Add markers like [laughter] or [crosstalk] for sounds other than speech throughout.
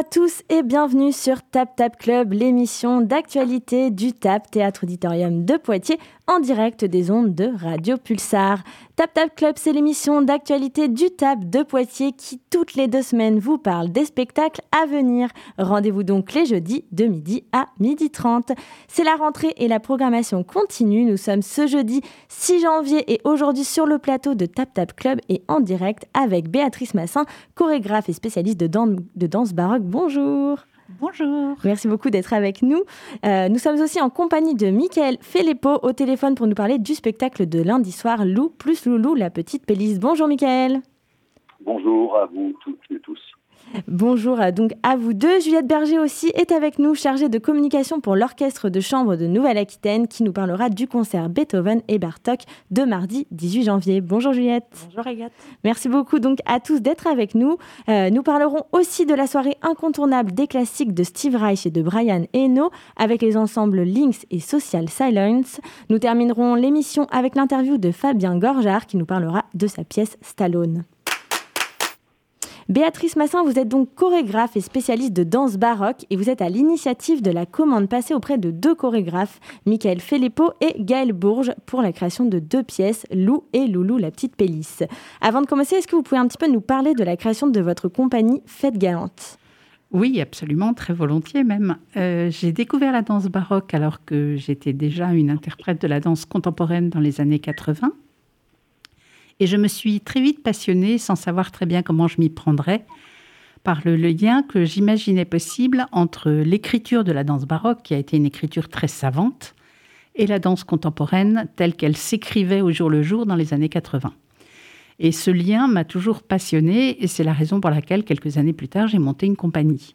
À tous et bienvenue sur Tap Tap Club, l'émission d'actualité du TAP Théâtre Auditorium de Poitiers en direct des ondes de Radio Pulsar. Tap Tap Club, c'est l'émission d'actualité du TAP de Poitiers qui toutes les deux semaines vous parle des spectacles à venir. Rendez-vous donc les jeudis de midi à midi 30. C'est la rentrée et la programmation continue. Nous sommes ce jeudi 6 janvier et aujourd'hui sur le plateau de Tap Tap Club et en direct avec Béatrice Massin, chorégraphe et spécialiste de, de danse baroque. Bonjour. Bonjour. Merci beaucoup d'être avec nous. Euh, nous sommes aussi en compagnie de Mickaël Felépo au téléphone pour nous parler du spectacle de lundi soir Lou plus Loulou, la petite Pélisse. Bonjour Mickaël. Bonjour à vous toutes et tous. Bonjour donc à vous deux. Juliette Berger aussi est avec nous, chargée de communication pour l'Orchestre de chambre de Nouvelle-Aquitaine, qui nous parlera du concert Beethoven et Bartok de mardi 18 janvier. Bonjour Juliette. Bonjour Agathe. Merci beaucoup donc à tous d'être avec nous. Euh, nous parlerons aussi de la soirée incontournable des classiques de Steve Reich et de Brian Eno avec les ensembles Lynx et Social Silence. Nous terminerons l'émission avec l'interview de Fabien Gorjard qui nous parlera de sa pièce Stallone. Béatrice Massin, vous êtes donc chorégraphe et spécialiste de danse baroque et vous êtes à l'initiative de la commande passée auprès de deux chorégraphes, Michael Filippo et Gaël Bourges, pour la création de deux pièces, Lou et Loulou la petite Pélisse. Avant de commencer, est-ce que vous pouvez un petit peu nous parler de la création de votre compagnie Fête Galante? Oui, absolument, très volontiers même. Euh, j'ai découvert la danse baroque alors que j'étais déjà une interprète de la danse contemporaine dans les années 80. Et je me suis très vite passionnée, sans savoir très bien comment je m'y prendrais, par le, lien que j'imaginais possible entre l'écriture de la danse baroque, qui a été une écriture très savante, et la danse contemporaine telle qu'elle s'écrivait au jour le jour dans les années 80. Et ce lien m'a toujours passionnée, et c'est la raison pour laquelle, quelques années plus tard, j'ai monté une compagnie.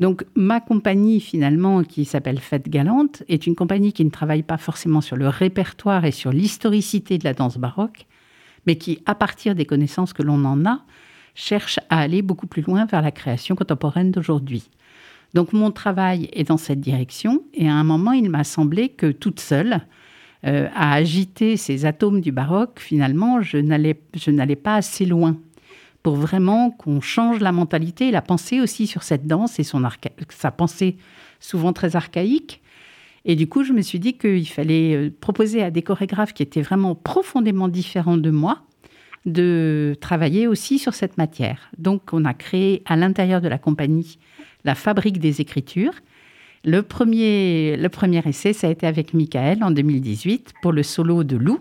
Donc ma compagnie finalement qui s'appelle Fête Galante est une compagnie qui ne travaille pas forcément sur le répertoire et sur l'historicité de la danse baroque, mais qui, à partir des connaissances que l'on en a, cherche à aller beaucoup plus loin vers la création contemporaine d'aujourd'hui. Donc mon travail est dans cette direction et à un moment il m'a semblé que toute seule, euh, à agiter ces atomes du baroque, finalement je n'allais pas assez loin pour vraiment qu'on change la mentalité et la pensée aussi sur cette danse et son sa pensée souvent très archaïque et du coup, je me suis dit qu'il fallait euh, proposer à des chorégraphes qui étaient vraiment profondément différents de moi de travailler aussi sur cette matière. Donc, on a créé à l'intérieur de la compagnie la fabrique des écritures. Le premier, le premier essai, ça a été avec Michael en 2018 pour le solo de Lou.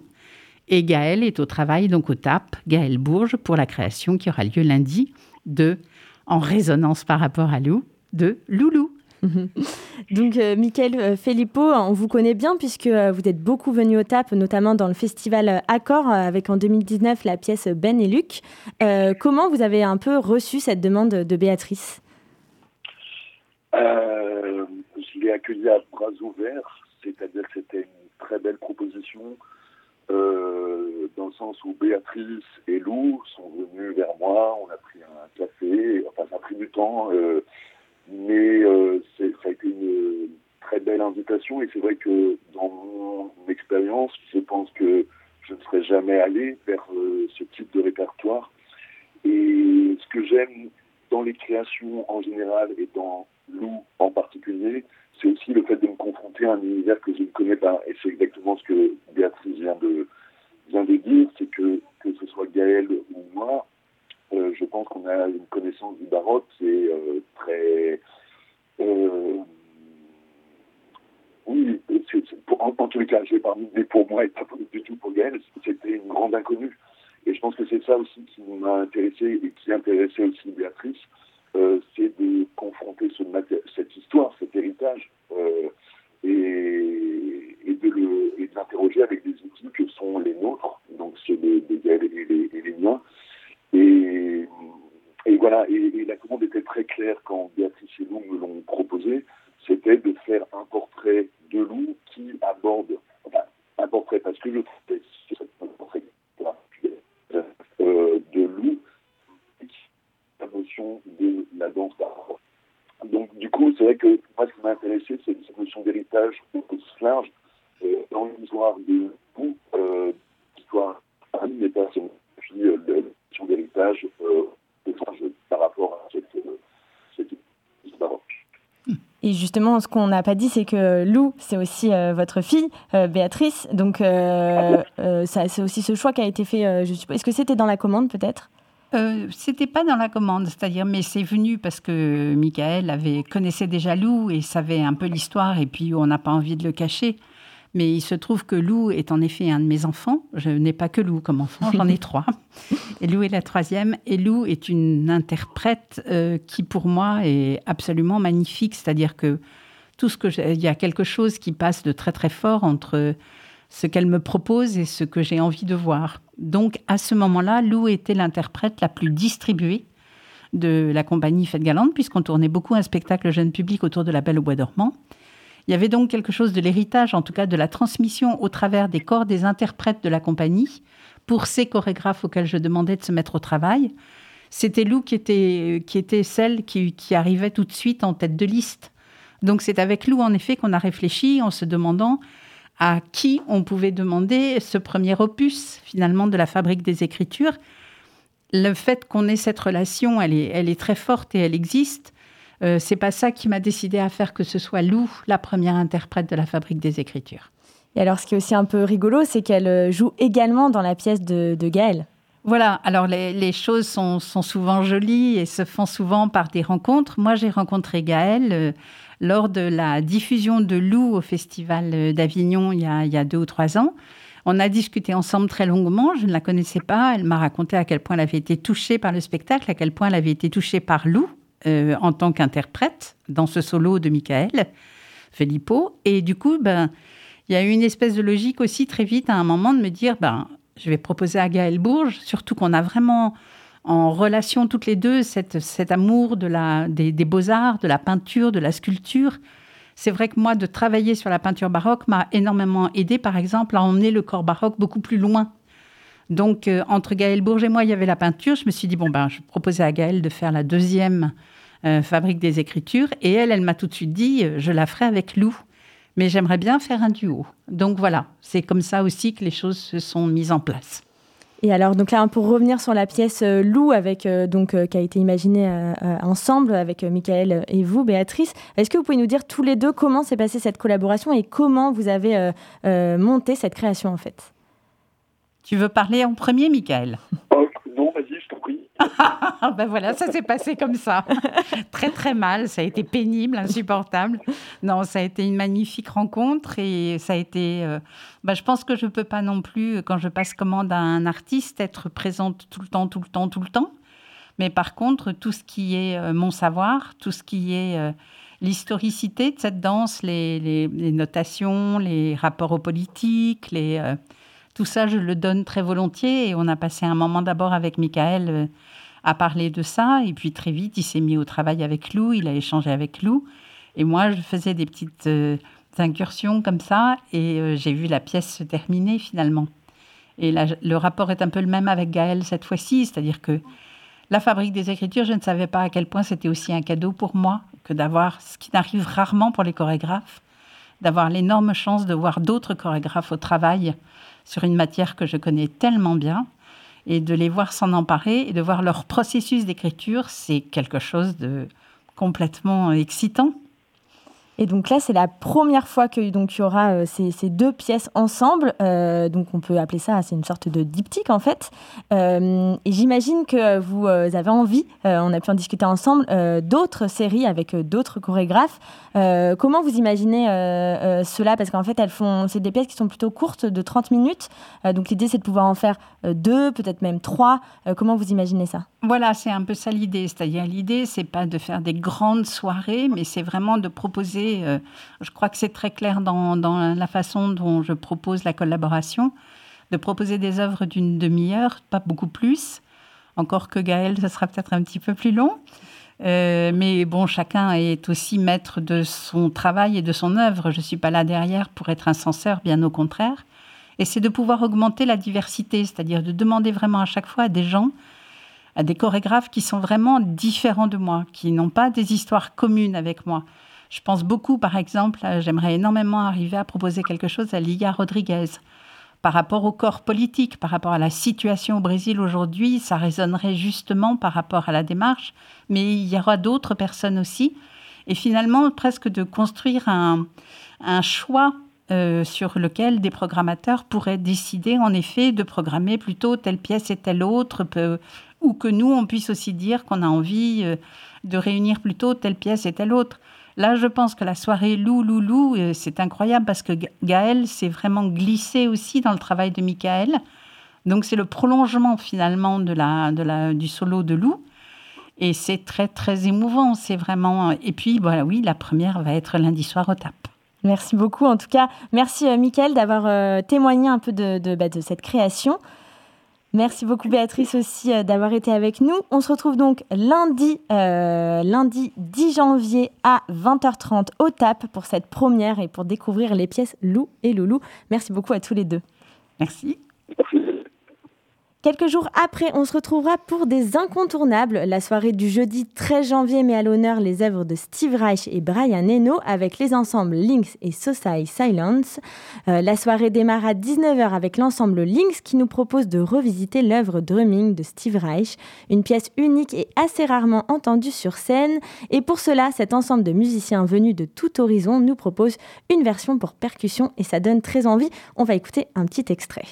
Et Gaël est au travail, donc au TAP, Gaël Bourges, pour la création qui aura lieu lundi de, en résonance par rapport à Lou, de Loulou. [laughs] Donc, euh, Michael euh, Filippo, on vous connaît bien puisque euh, vous êtes beaucoup venu au TAP, notamment dans le festival Accord, avec en 2019 la pièce Ben et Luc. comment vous avez un peu reçu cette demande de Béatrice? Je l'ai accueilli à bras ouverts, c'est-à-dire que c'était une très belle proposition. dans le sens où Béatrice et Lou sont venus vers moi, on a pris un café, enfin ça a pris du temps, mais euh, ça a été une très belle invitation et c'est vrai que dans mon expérience, je pense que je ne serais jamais allé vers euh, ce type de répertoire. Et ce que j'aime dans les créations en général et dans Lou en particulier, c'est aussi le fait de me confronter à un univers que je ne connais pas. Et c'est exactement ce que Béatrice vient de, vient de dire, c'est que que ce soit Gaël ou moi, euh, je pense qu'on a une connaissance du baroque est euh, très... Euh, oui, en, tous les cas, je vais parler pour moi et pas du tout pour Gaël, c'était une grande inconnue. Et je pense que c'est ça aussi qui m'a intéressé et qui intéressait aussi Béatrice, c'est de confronter ce, cette histoire, cet héritage, et, et, de l'interroger avec des outils que sont les nôtres, donc ceux de, Gaël et les, et les miens, et, et et, la commande était très claire quand Béatrice et Lou me l'ont proposé, c'était de faire un portrait de Lou qui aborde, enfin, un portrait parce que le un portrait euh, de Lou, la notion de la danse d'art. Donc du coup, c'est vrai que moi, ce qui m'a intéressé, c'est cette notion d'héritage au sens large euh, dans l'histoire de Lou, euh, l'histoire des personnes, puis euh, d'héritage euh, par rapport à cette, Et justement, ce qu'on n'a pas dit, c'est que Lou, c'est aussi votre fille, Béatrice. Donc, c'est aussi ce choix qui a été fait, je suppose. Est-ce que c'était dans la commande, peut-être? Euh, c'était pas dans la commande, c'est-à-dire, mais c'est venu parce que Michael avait connaissait déjà Lou et savait un peu l'histoire, et puis on n'a pas envie de le cacher. Mais il se trouve que Lou est en effet un de mes enfants. Je n'ai pas que Lou comme enfant, j'en ai [laughs] trois. Et Lou est la troisième. Et Lou est une interprète euh, qui, pour moi, est absolument magnifique. C'est-à-dire que tout ce que il y a quelque chose qui passe de très très fort entre ce qu'elle me propose et ce que j'ai envie de voir. Donc à ce moment-là, Lou était l'interprète la plus distribuée de la compagnie Fête Galante, puisqu'on tournait beaucoup un spectacle jeune public autour de la Belle au Bois dormant. Il y avait donc quelque chose de l'héritage, en tout cas de la transmission au travers des corps des interprètes de la compagnie, pour ces chorégraphes auxquels je demandais de se mettre au travail. C'était Lou qui était, qui était celle qui, arrivait tout de suite en tête de liste. Donc c'est avec Lou, en effet, qu'on a réfléchi en se demandant à qui on pouvait demander ce premier opus finalement de la fabrique des écritures. Le fait qu'on ait cette relation, elle est très forte et elle existe. Euh, c'est pas ça qui m'a décidé à faire que ce soit Lou la première interprète de la fabrique des écritures. Et alors, ce qui est aussi un peu rigolo, c'est qu'elle euh, joue également dans la pièce de, de Gaël. Voilà, alors les, choses sont, souvent jolies et se font souvent par des rencontres. Moi, j'ai rencontré Gaël euh, lors de la diffusion de Lou au Festival d'Avignon il, y a deux ou trois ans. On a discuté ensemble très longuement. Je ne la connaissais pas. Elle m'a raconté à quel point elle avait été touchée par le spectacle, à quel point elle avait été touchée par Lou euh, en tant qu'interprète dans ce solo de Michael Filippo. Et du coup, ben, il y a eu une espèce de logique aussi très vite à un moment de me dire, ben, je vais proposer à Gaël Bourges, surtout qu'on a vraiment en relation toutes les deux cet amour de la, des, beaux-arts, de la peinture, de la sculpture. C'est vrai que moi, de travailler sur la peinture baroque m'a énormément aidé, par exemple, à emmener le corps baroque beaucoup plus loin. Donc, euh, entre Gaël Bourges et moi, il y avait la peinture. Je me suis dit, bon, ben, je proposais à Gaël de faire la deuxième euh, fabrique des écritures. Et elle, elle m'a tout de suite dit, euh, je la ferai avec Lou mais j'aimerais bien faire un duo. Donc voilà, c'est comme ça aussi que les choses se sont mises en place. Et alors, donc là, pour revenir sur la pièce Lou, avec, donc, qui a été imaginée ensemble avec Michael et vous, Béatrice, est-ce que vous pouvez nous dire tous les deux comment s'est passée cette collaboration et comment vous avez monté cette création en fait? Tu veux parler en premier, Michael? [laughs] Ben voilà, ça s'est passé comme ça. [laughs] très très mal, ça a été pénible, insupportable. Non, ça a été une magnifique rencontre et ça a été. Euh, ben, je pense que je ne peux pas non plus, quand je passe commande à un artiste, être présente tout le temps, tout le temps, tout le temps. Mais par contre, tout ce qui est euh, mon savoir, tout ce qui est euh, l'historicité de cette danse, les, les, notations, les rapports aux politiques, les, tout ça, je le donne très volontiers. Et on a passé un moment d'abord avec Michael a parlé de ça. Et puis très vite, il s'est mis au travail avec Lou, il a échangé avec Lou. Et moi, je faisais des petites euh, incursions comme ça. Et euh, j'ai vu la pièce se terminer finalement. Et le rapport est un peu le même avec Gaël cette fois-ci. C'est-à-dire que la fabrique des écritures, je ne savais pas à quel point c'était aussi un cadeau pour moi que d'avoir ce qui n'arrive rarement pour les chorégraphes, d'avoir l'énorme chance de voir d'autres chorégraphes au travail sur une matière que je connais tellement bien et de les voir s'en emparer et de voir leur processus d'écriture, c'est quelque chose de complètement excitant. Et donc là, c'est la première fois que donc il y aura euh, ces, ces, deux pièces ensemble. Euh, donc on peut appeler ça, c'est une sorte de diptyque en fait. Euh, et j'imagine que vous avez envie, on a pu en discuter ensemble, d'autres séries avec d'autres chorégraphes. comment vous imaginez cela? Parce qu'en fait, elles font, c'est des pièces qui sont plutôt courtes, de 30 minutes. donc l'idée, c'est de pouvoir en faire deux, peut-être même trois. comment vous imaginez ça? Voilà, c'est un peu ça l'idée. C'est-à-dire l'idée, c'est pas de faire des grandes soirées, mais c'est vraiment de proposer euh, je crois que c'est très clair dans, la façon dont je propose la collaboration, de proposer des œuvres d'une demi-heure, pas beaucoup plus. Encore que Gaël, ce sera peut-être un petit peu plus long. Euh, mais bon, chacun est aussi maître de son travail et de son œuvre. Je ne suis pas là derrière pour être un censeur, bien au contraire. Et c'est de pouvoir augmenter la diversité, c'est-à-dire de demander vraiment à chaque fois à des gens, à des chorégraphes qui sont vraiment différents de moi, qui n'ont pas des histoires communes avec moi, je pense beaucoup, par exemple, j'aimerais énormément arriver à proposer quelque chose à Liga Rodriguez. Par rapport au corps politique, par rapport à la situation au Brésil aujourd'hui, ça résonnerait justement par rapport à la démarche, mais il y aura d'autres personnes aussi. et finalement presque de construire un, choix euh, sur lequel des programmateurs pourraient décider en effet de programmer plutôt telle pièce et telle autre, ou que nous, on puisse aussi dire qu'on a envie euh, de réunir plutôt telle pièce et telle autre. Là, je pense que la soirée Lou Lou Lou, euh, c'est incroyable parce que Gaël s'est vraiment glissé aussi dans le travail de Michael. Donc c'est le prolongement finalement de la, de la, du solo de Lou. Et c'est très très émouvant. C'est vraiment. Et puis voilà, oui, la première va être lundi soir au TAP. Merci beaucoup. En tout cas, merci euh, Michael d'avoir euh, témoigné un peu de, de, bah, de, cette création. Merci beaucoup Béatrice aussi euh, d'avoir été avec nous. On se retrouve donc lundi, lundi 10 janvier à 20h30 au TAP pour cette première et pour découvrir les pièces Lou et Loulou. Merci beaucoup à tous les deux. Merci. Quelques jours après, on se retrouvera pour des incontournables. La soirée du jeudi 13 janvier met à l'honneur les œuvres de Steve Reich et Brian Eno avec les ensembles Lynx et Society Silence. Euh, la soirée démarre à 19h avec l'ensemble Lynx qui nous propose de revisiter l'œuvre Drumming de Steve Reich, une pièce unique et assez rarement entendue sur scène. Et pour cela, cet ensemble de musiciens venus de tout horizon nous propose une version pour percussion et ça donne très envie. On va écouter un petit extrait.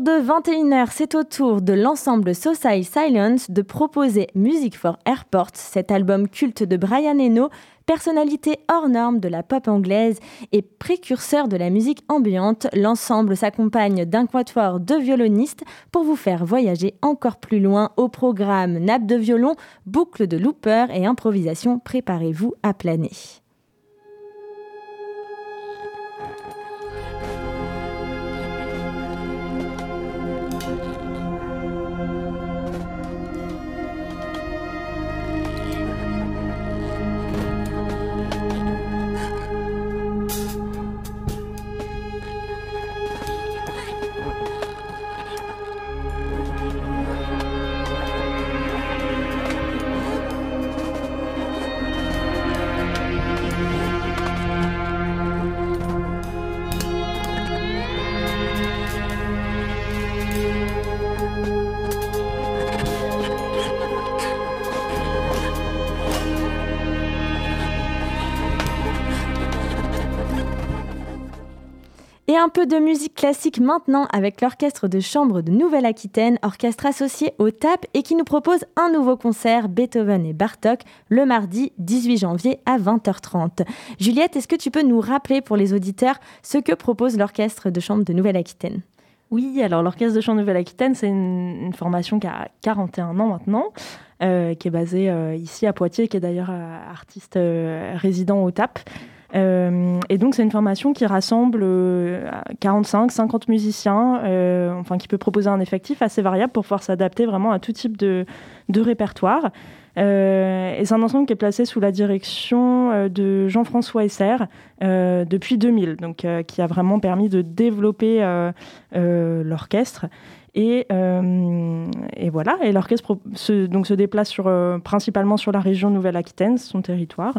De 21h, c'est au tour de l'ensemble Society Silence de proposer Music for Airports, cet album culte de Brian Eno, personnalité hors norme de la pop anglaise et précurseur de la musique ambiante. L'ensemble s'accompagne d'un quatuor de violonistes pour vous faire voyager encore plus loin au programme nappe de violon, boucle de looper et improvisation. Préparez-vous à planer. Un peu de musique classique maintenant avec l'orchestre de chambre de Nouvelle-Aquitaine, orchestre associé au TAP et qui nous propose un nouveau concert Beethoven et Bartok le mardi 18 janvier à 20h30. Juliette, est-ce que tu peux nous rappeler pour les auditeurs ce que propose l'orchestre de chambre de Nouvelle-Aquitaine? Oui, alors l'Orchestre de chambre de Nouvelle-Aquitaine, c'est une, formation qui a 41 ans maintenant, euh, qui est basée euh, ici à Poitiers, qui est d'ailleurs euh, artiste résident au TAP. Euh, et donc, c'est une formation qui rassemble 45, euh, 50 musiciens, euh, enfin, qui peut proposer un effectif assez variable pour pouvoir s'adapter vraiment à tout type de, de répertoire. et c'est un ensemble qui est placé sous la direction de Jean-François Esser depuis 2000, donc qui a vraiment permis de développer l'orchestre. Et, euh, et, voilà, et l'orchestre se, donc se déplace sur, euh, principalement sur la région Nouvelle-Aquitaine, son territoire,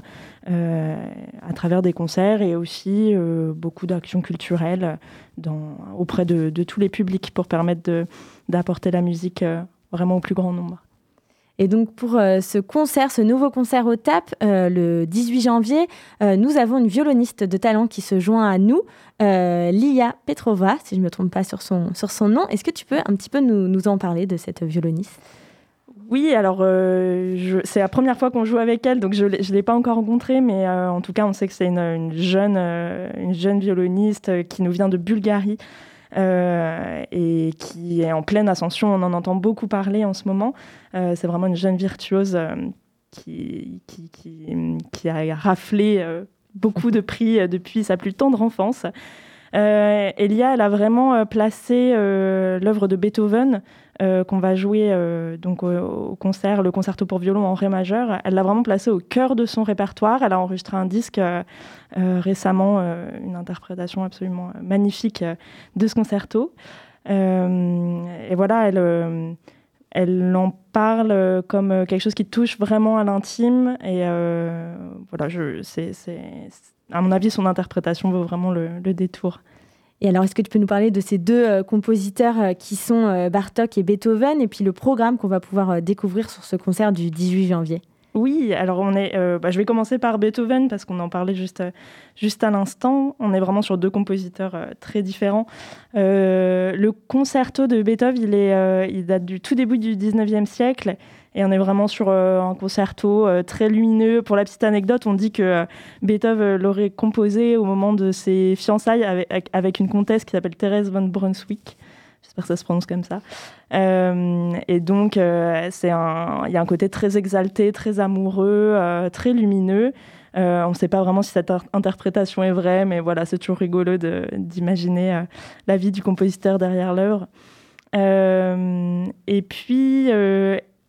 euh, à travers des concerts et aussi beaucoup d'actions culturelles auprès de, tous les publics pour permettre d'apporter la musique vraiment au plus grand nombre. Et donc pour euh, ce concert, ce nouveau concert au TAP, euh, le 18 janvier, euh, nous avons une violoniste de talent qui se joint à nous, Lia Petrova, si je ne me trompe pas sur son, sur son nom. Est-ce que tu peux un petit peu nous, nous en parler de cette violoniste? Oui, alors c'est la première fois qu'on joue avec elle, donc je ne l'ai pas encore rencontrée, mais en tout cas on sait que c'est une, une, une jeune violoniste qui nous vient de Bulgarie. Euh, et qui est en pleine ascension. On en entend beaucoup parler en ce moment. Euh, c'est vraiment une jeune virtuose euh, qui, qui, a raflé beaucoup de prix depuis sa plus tendre enfance. Elia, elle a vraiment placé l'œuvre de Beethoven qu'on va jouer donc au, concert, le concerto pour violon en ré majeur. Elle l'a vraiment placé au cœur de son répertoire. Elle a enregistré un disque récemment, une interprétation absolument magnifique de ce concerto. et voilà, elle elle en parle comme quelque chose qui touche vraiment à l'intime. Et euh, voilà, c'est, à mon avis, son interprétation vaut vraiment le, détour. Et alors, est-ce que tu peux nous parler de ces deux euh, compositeurs euh, qui sont Bartok et Beethoven, et puis le programme qu'on va pouvoir découvrir sur ce concert du 18 janvier? Oui, alors on est, euh, bah, je vais commencer par Beethoven parce qu'on en parlait juste, euh, juste à l'instant. On est vraiment sur deux compositeurs euh, très différents. le concerto de Beethoven, il, est, il date du tout début du 19e siècle et on est vraiment sur un concerto très lumineux. Pour la petite anecdote, on dit que Beethoven l'aurait composé au moment de ses fiançailles avec, avec une comtesse qui s'appelle Thérèse von Brunswick. J'espère que ça se prononce comme ça. Euh, et donc, euh, il y a un côté très exalté, très amoureux, euh, très lumineux. on ne sait pas vraiment si cette interprétation est vraie, mais voilà, c'est toujours rigolo d'imaginer la vie du compositeur derrière l'œuvre. et puis,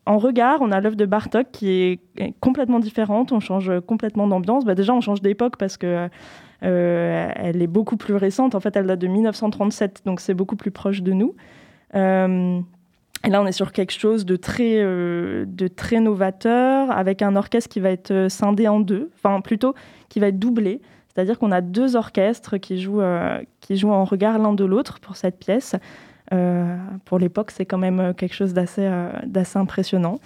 en regard, on a l'œuvre de Bartok qui est complètement différente. On change complètement d'ambiance. Bah, déjà, on change d'époque parce que euh, elle est beaucoup plus récente. En fait, elle date de 1937, donc c'est beaucoup plus proche de nous. Euh, et là, on est sur quelque chose de très, euh, de très novateur, avec un orchestre qui va être scindé en deux, enfin plutôt qui va être doublé. C'est-à-dire qu'on a deux orchestres qui jouent, qui jouent en regard l'un de l'autre pour cette pièce. Pour l'époque, c'est quand même quelque chose d'assez d'assez impressionnant.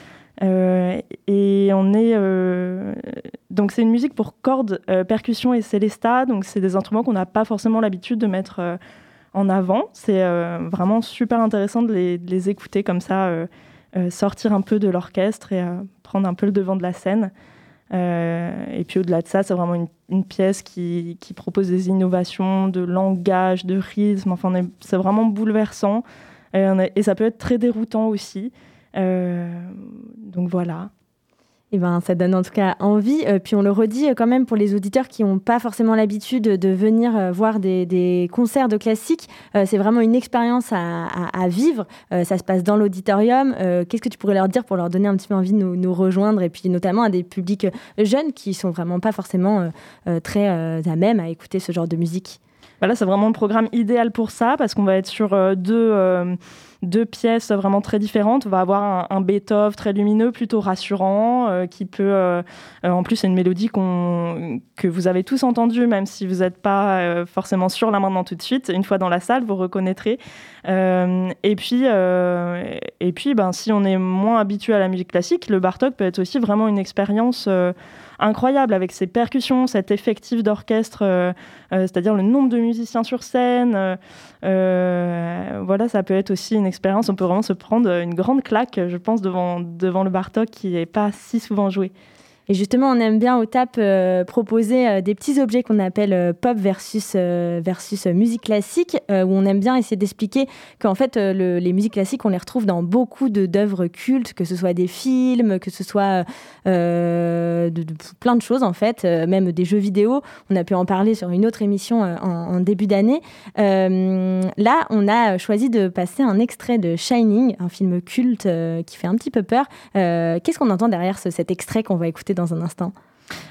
Euh, et on est euh, donc c'est une musique pour cordes, euh, percussion et célesta. Donc c'est des instruments qu'on n'a pas forcément l'habitude de mettre en avant. C'est vraiment super intéressant de les, écouter comme ça, sortir un peu de l'orchestre et prendre un peu le devant de la scène. Et puis au-delà de ça, c'est vraiment une, pièce qui, propose des innovations de langage, de rythme. Enfin, c'est vraiment bouleversant. et, ça peut être très déroutant aussi. Euh, donc voilà. Eh ben, ça donne en tout cas envie. Euh, puis on le redit euh, quand même pour les auditeurs qui n'ont pas forcément l'habitude de venir voir des, concerts de classiques. c'est vraiment une expérience à, vivre. ça se passe dans l'auditorium. Qu'est-ce que tu pourrais leur dire pour leur donner un petit peu envie de nous, rejoindre? Et puis notamment à des publics jeunes qui sont vraiment pas forcément très à même à écouter ce genre de musique bah Là, c'est vraiment le programme idéal pour ça parce qu'on va être sur deux deux pièces vraiment très différentes. On va avoir un, Beethoven très lumineux, plutôt rassurant, euh, qui peut, euh, euh, en plus, c'est une mélodie que vous avez tous entendue, même si vous n'êtes pas forcément sur la maintenant tout de suite. Une fois dans la salle, vous reconnaîtrez. et puis, et puis, ben, si on est moins habitué à la musique classique, le Bartok peut être aussi vraiment une expérience incroyable avec ses percussions, cet effectif d'orchestre, euh, euh, c'est-à-dire le nombre de musiciens sur scène. Euh, voilà, ça peut être aussi une expérience. On peut vraiment se prendre une grande claque, je pense, devant, devant le Bartok qui n'est pas si souvent joué. Et justement, on aime bien au TAP euh, proposer euh, des petits objets qu'on appelle euh, pop versus, versus musique classique, où on aime bien essayer d'expliquer qu'en fait, les musiques classiques, on les retrouve dans beaucoup d'œuvres cultes, que ce soit des films, que ce soit plein de choses en fait, même des jeux vidéo. On a pu en parler sur une autre émission en, début d'année. là, on a choisi de passer un extrait de Shining, un film culte qui fait un petit peu peur. Qu'est-ce qu'on entend derrière ce, cet extrait qu'on va écouter dans un instant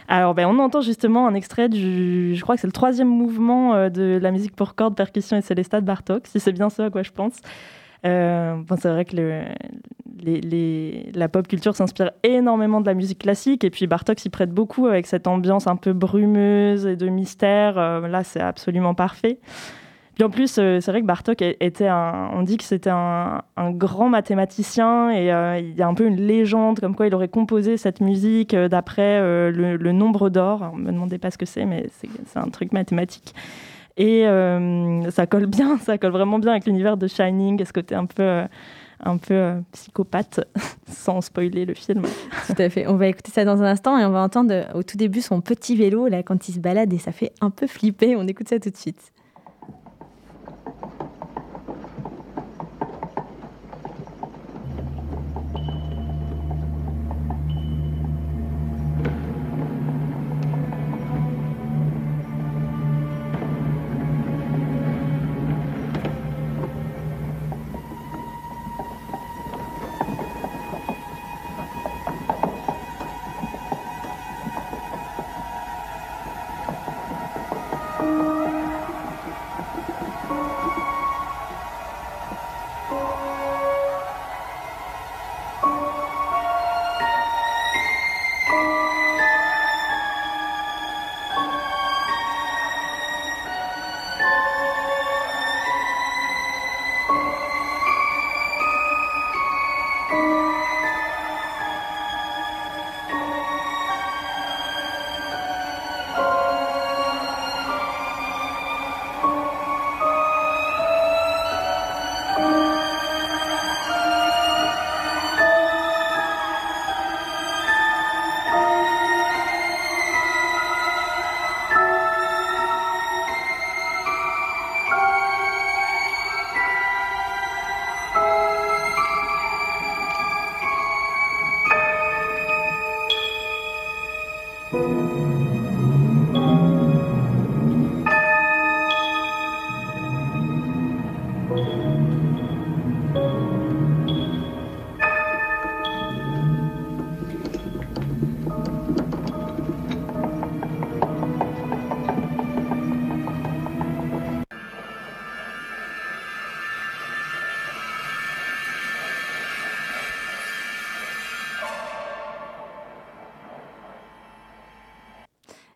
alors, ben, on entend justement un extrait du, je crois que c'est le troisième mouvement euh, de la musique pour cordes, percussion et célesta de Bartok, si c'est bien ça à quoi je pense. Euh, c'est vrai que la pop culture s'inspire énormément de la musique classique, et puis Bartok s'y prête beaucoup avec cette ambiance un peu brumeuse et de mystère. Euh, là, c'est absolument parfait en plus, euh, c'est vrai que Bartok était un, on dit que c'était un, grand mathématicien et euh, il y a un peu une légende comme quoi il aurait composé cette musique euh, d'après le, nombre d'or. On me demandait pas ce que c'est, mais c'est un truc mathématique. Et ça colle bien, [laughs] ça colle vraiment bien avec l'univers de Shining, ce côté un peu un peu psychopathe, [laughs] sans spoiler le film. Tout à fait. On va écouter ça dans un instant et on va entendre au tout début son petit vélo là quand il se balade et ça fait un peu flipper. On écoute ça tout de suite.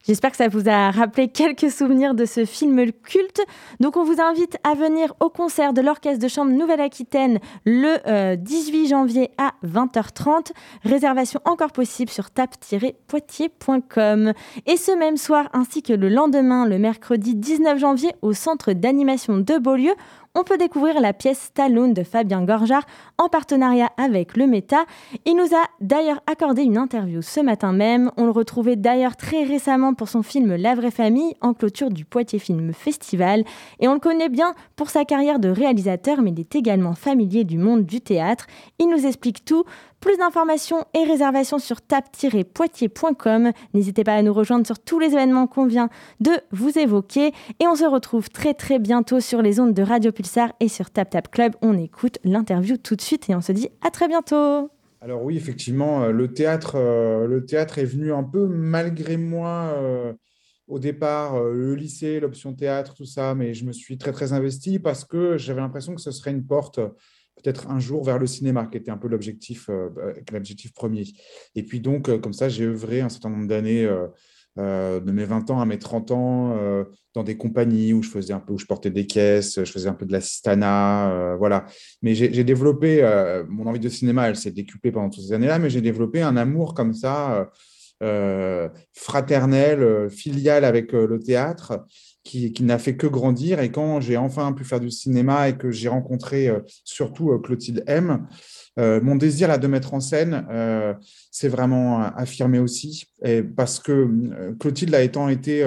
J'espère que ça vous a rappelé quelques souvenirs de ce film culte. Donc on vous invite à venir au concert de l'Orchestre de Chambre Nouvelle-Aquitaine le 18 euh, janvier à 20h30. Réservation encore possible sur tap-poitiers.com. Et ce même soir ainsi que le lendemain, le mercredi 19 janvier, au centre d'animation de Beaulieu, on peut découvrir la pièce Stallone de Fabien Gorjard en partenariat avec le Meta. Il nous a d'ailleurs accordé une interview ce matin même. On le retrouvait d'ailleurs très récemment pour son film La vraie famille en clôture du Poitiers Film Festival. Et on le connaît bien pour sa carrière de réalisateur, mais il est également familier du monde du théâtre. Il nous explique tout. Plus d'informations et réservations sur tap-poitiers.com. N'hésitez pas à nous rejoindre sur tous les événements qu'on vient de vous évoquer. Et on se retrouve très très bientôt sur les ondes de Radio Pulsar et sur Tap Tap Club. On écoute l'interview tout de suite et on se dit à très bientôt. Alors oui, effectivement, euh, le théâtre, euh, le théâtre est venu un peu malgré moi. Euh, au départ, le lycée, l'option théâtre, tout ça, mais je me suis très très investi parce que j'avais l'impression que ce serait une porte peut-être un jour vers le cinéma, qui était un peu l'objectif, euh, euh, l'objectif premier. Et puis donc, euh, comme ça, j'ai œuvré un certain nombre d'années, de mes 20 ans à mes 30 ans, dans des compagnies où je faisais un peu, où je portais des caisses, je faisais un peu de l'assistanat, voilà. Mais j'ai développé mon envie de cinéma, elle s'est décuplée pendant toutes ces années-là, mais j'ai développé un amour comme ça. fraternel, filial avec le théâtre, qui, n'a fait que grandir. Et quand j'ai enfin pu faire du cinéma et que j'ai rencontré euh, surtout euh, Clotilde M, euh, mon désir là, de mettre en scène s'est vraiment affirmé aussi. Et parce que Clotilde a étant été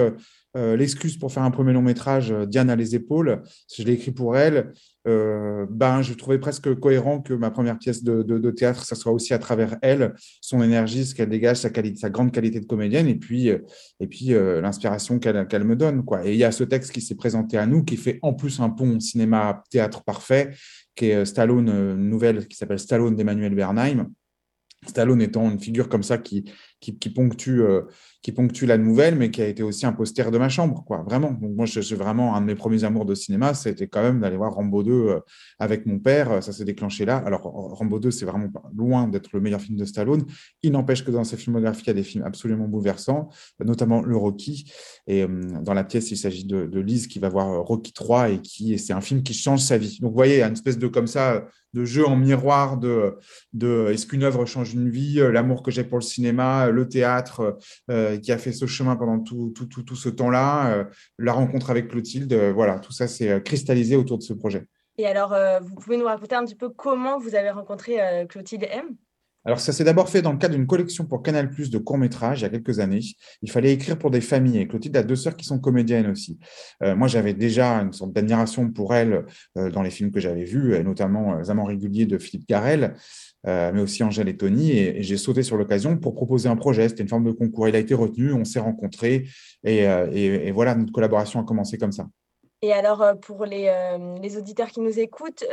l'excuse pour faire un premier long métrage, Diane à les épaules, je l'ai écrit pour elle, euh, ben, je trouvais presque cohérent que ma première pièce de, théâtre, ça soit aussi à travers elle, son énergie, ce qu'elle dégage, sa, grande qualité de comédienne, et puis, euh, et puis euh, l'inspiration qu'elle me donne. Quoi. Et il y a ce texte qui s'est présenté à nous, qui fait en plus un pont cinéma-théâtre parfait, qui est Stallone, nouvelle qui s'appelle Stallone d'Emmanuel Bernheim. Stallone étant une figure comme ça qui, qui, ponctue, euh, qui ponctue la nouvelle, mais qui a été aussi un poster de ma chambre, quoi, vraiment. Donc, moi, je, suis vraiment un de mes premiers amours de cinéma, c'était quand même d'aller voir Rambo 2 euh, avec mon père. Ça s'est déclenché là. Alors, Rambo 2, c'est vraiment loin d'être le meilleur film de Stallone. Il n'empêche que dans sa filmographie, il y a des films absolument bouleversants, notamment le Rocky. Et euh, dans la pièce, il s'agit de, de, Lise qui va voir Rocky 3 et qui, c'est un film qui change sa vie. Donc, vous voyez, il y a une espèce de comme ça de jeu en miroir de, de est-ce qu'une œuvre change une vie, l'amour que j'ai pour le cinéma, le théâtre euh, qui a fait ce chemin pendant tout, tout, tout, ce temps-là, euh, la rencontre avec Clotilde, euh, voilà, tout ça s'est cristallisé autour de ce projet. Et alors, vous pouvez nous raconter un petit peu comment vous avez rencontré Clotilde M? Alors, ça s'est d'abord fait dans le cadre d'une collection pour Canal Plus de courts-métrages il y a quelques années. Il fallait écrire pour des familles. Et Clotilde a deux sœurs qui sont comédiennes aussi. moi, j'avais déjà une sorte d'admiration pour elle dans les films que j'avais vus, et notamment Les Amants réguliers de Philippe Garel. Euh, mais aussi Angèle et Tony. Et, j'ai sauté sur l'occasion pour proposer un projet. C'était une forme de concours. Il a été retenu, on s'est rencontrés euh, et, voilà, notre collaboration a commencé comme ça. Et alors, euh, pour les, les auditeurs qui nous écoutent,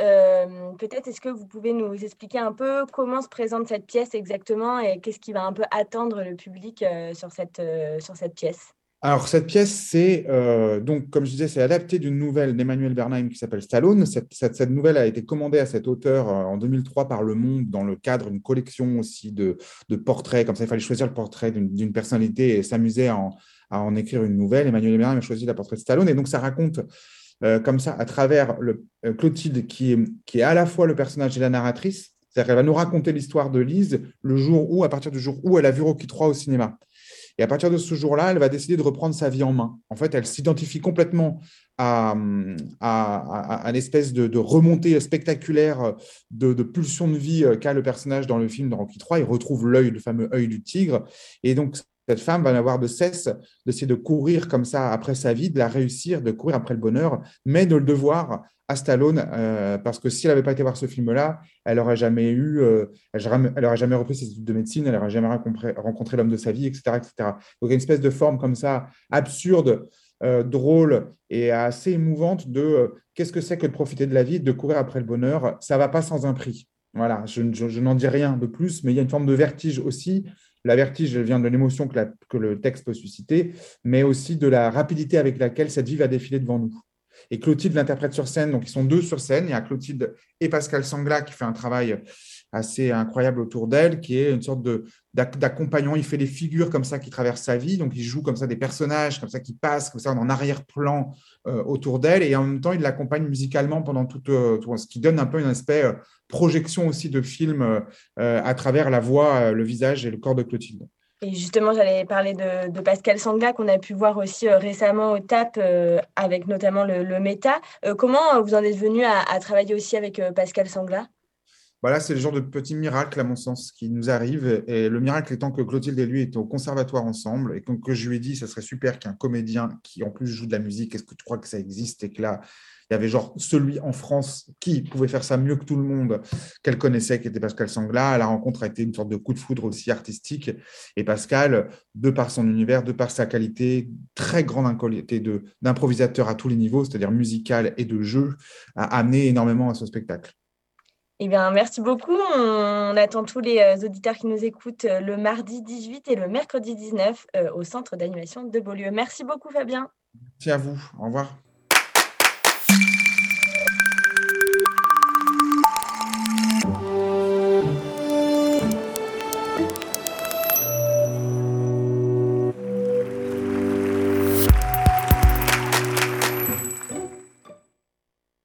peut-être est-ce que vous pouvez nous expliquer un peu comment se présente cette pièce exactement et qu'est-ce qui va un peu attendre le public sur, cette, sur cette pièce? Alors, cette pièce, c'est euh, donc, comme je disais, c'est adapté d'une nouvelle d'Emmanuel Bernheim qui s'appelle Stallone. Cette, nouvelle a été commandée à cet auteur euh, en 2003 par Le Monde dans le cadre d'une collection aussi de, portraits. Comme ça, il fallait choisir le portrait d'une personnalité et s'amuser à, en écrire une nouvelle. Emmanuel Bernheim a choisi la portrait de Stallone. Et donc, ça raconte euh, comme ça, à travers le, Clotilde, qui est, à la fois le personnage et la narratrice. C'est-à-dire qu'elle va nous raconter l'histoire de Lise le jour où, à partir du jour où elle a vu Rocky 3 au cinéma. Et à partir de ce jour-là, elle va décider de reprendre sa vie en main. En fait, elle s'identifie complètement à, à, l'espèce de, remontée spectaculaire de, pulsion de vie qu'a le personnage dans le film de Rocky 3. Il retrouve l'œil, le fameux œil du tigre. Et donc, cette femme va n'avoir de cesse d'essayer de courir comme ça après sa vie, de la réussir, de courir après le bonheur, mais de le devoir à Stallone, euh, parce que si elle n'avait pas été voir ce film-là, elle n'aurait jamais eu, euh, elle, aurait jamais repris ses études de médecine, elle n'aurait jamais rencontré, l'homme de sa vie, etc., etc. Donc il y a une espèce de forme comme ça, absurde, euh, drôle et assez émouvante de qu'est-ce que c'est que de profiter de la vie, de courir après le bonheur. Ça va pas sans un prix. Voilà, je, n'en dis rien de plus, mais il y a une forme de vertige aussi. La vertige vient de l'émotion que, le texte peut susciter, mais aussi de la rapidité avec laquelle cette vie va défiler devant nous. Et Clotilde l'interprète sur scène. Donc, ils sont deux sur scène. Il y a Clotilde et Pascal Sangla qui fait un travail assez incroyable autour d'elle, qui est une sorte de d'accompagnant. Il fait des figures comme ça qui traversent sa vie, donc il joue comme ça des personnages comme ça qui passent comme ça en arrière-plan euh, autour d'elle, et en même temps il l'accompagne musicalement pendant tout, euh, ce qui donne un peu une aspect euh, projection aussi de film à travers la voix, le visage et le corps de Clotilde. Et justement, j'allais parler de, Pascal Sangla qu'on a pu voir aussi récemment au TAP avec notamment le, le Méta. comment vous en êtes venu à travailler aussi avec Pascal Sangla voilà, c'est le genre de petit miracle, à mon sens, qui nous arrive. Et le miracle étant que Clotilde et lui étaient au conservatoire ensemble et que, je lui ai dit, ça serait super qu'un comédien qui en plus joue de la musique, est-ce que tu crois que ça existe Et que là, il y avait genre celui en France qui pouvait faire ça mieux que tout le monde, qu'elle connaissait, qui était Pascal Sangla. La rencontre a été une sorte de coup de foudre aussi artistique. Et Pascal, de par son univers, de par sa qualité, très grande qualité d'improvisateur à tous les niveaux, c'est-à-dire musical et de jeu, a amené énormément à ce spectacle. Eh bien, merci beaucoup. On attend tous les euh, auditeurs qui nous écoutent euh, le mardi 18 et le mercredi 19 euh, au centre d'animation de Beaulieu. Merci beaucoup, Fabien. Merci à vous. Au revoir.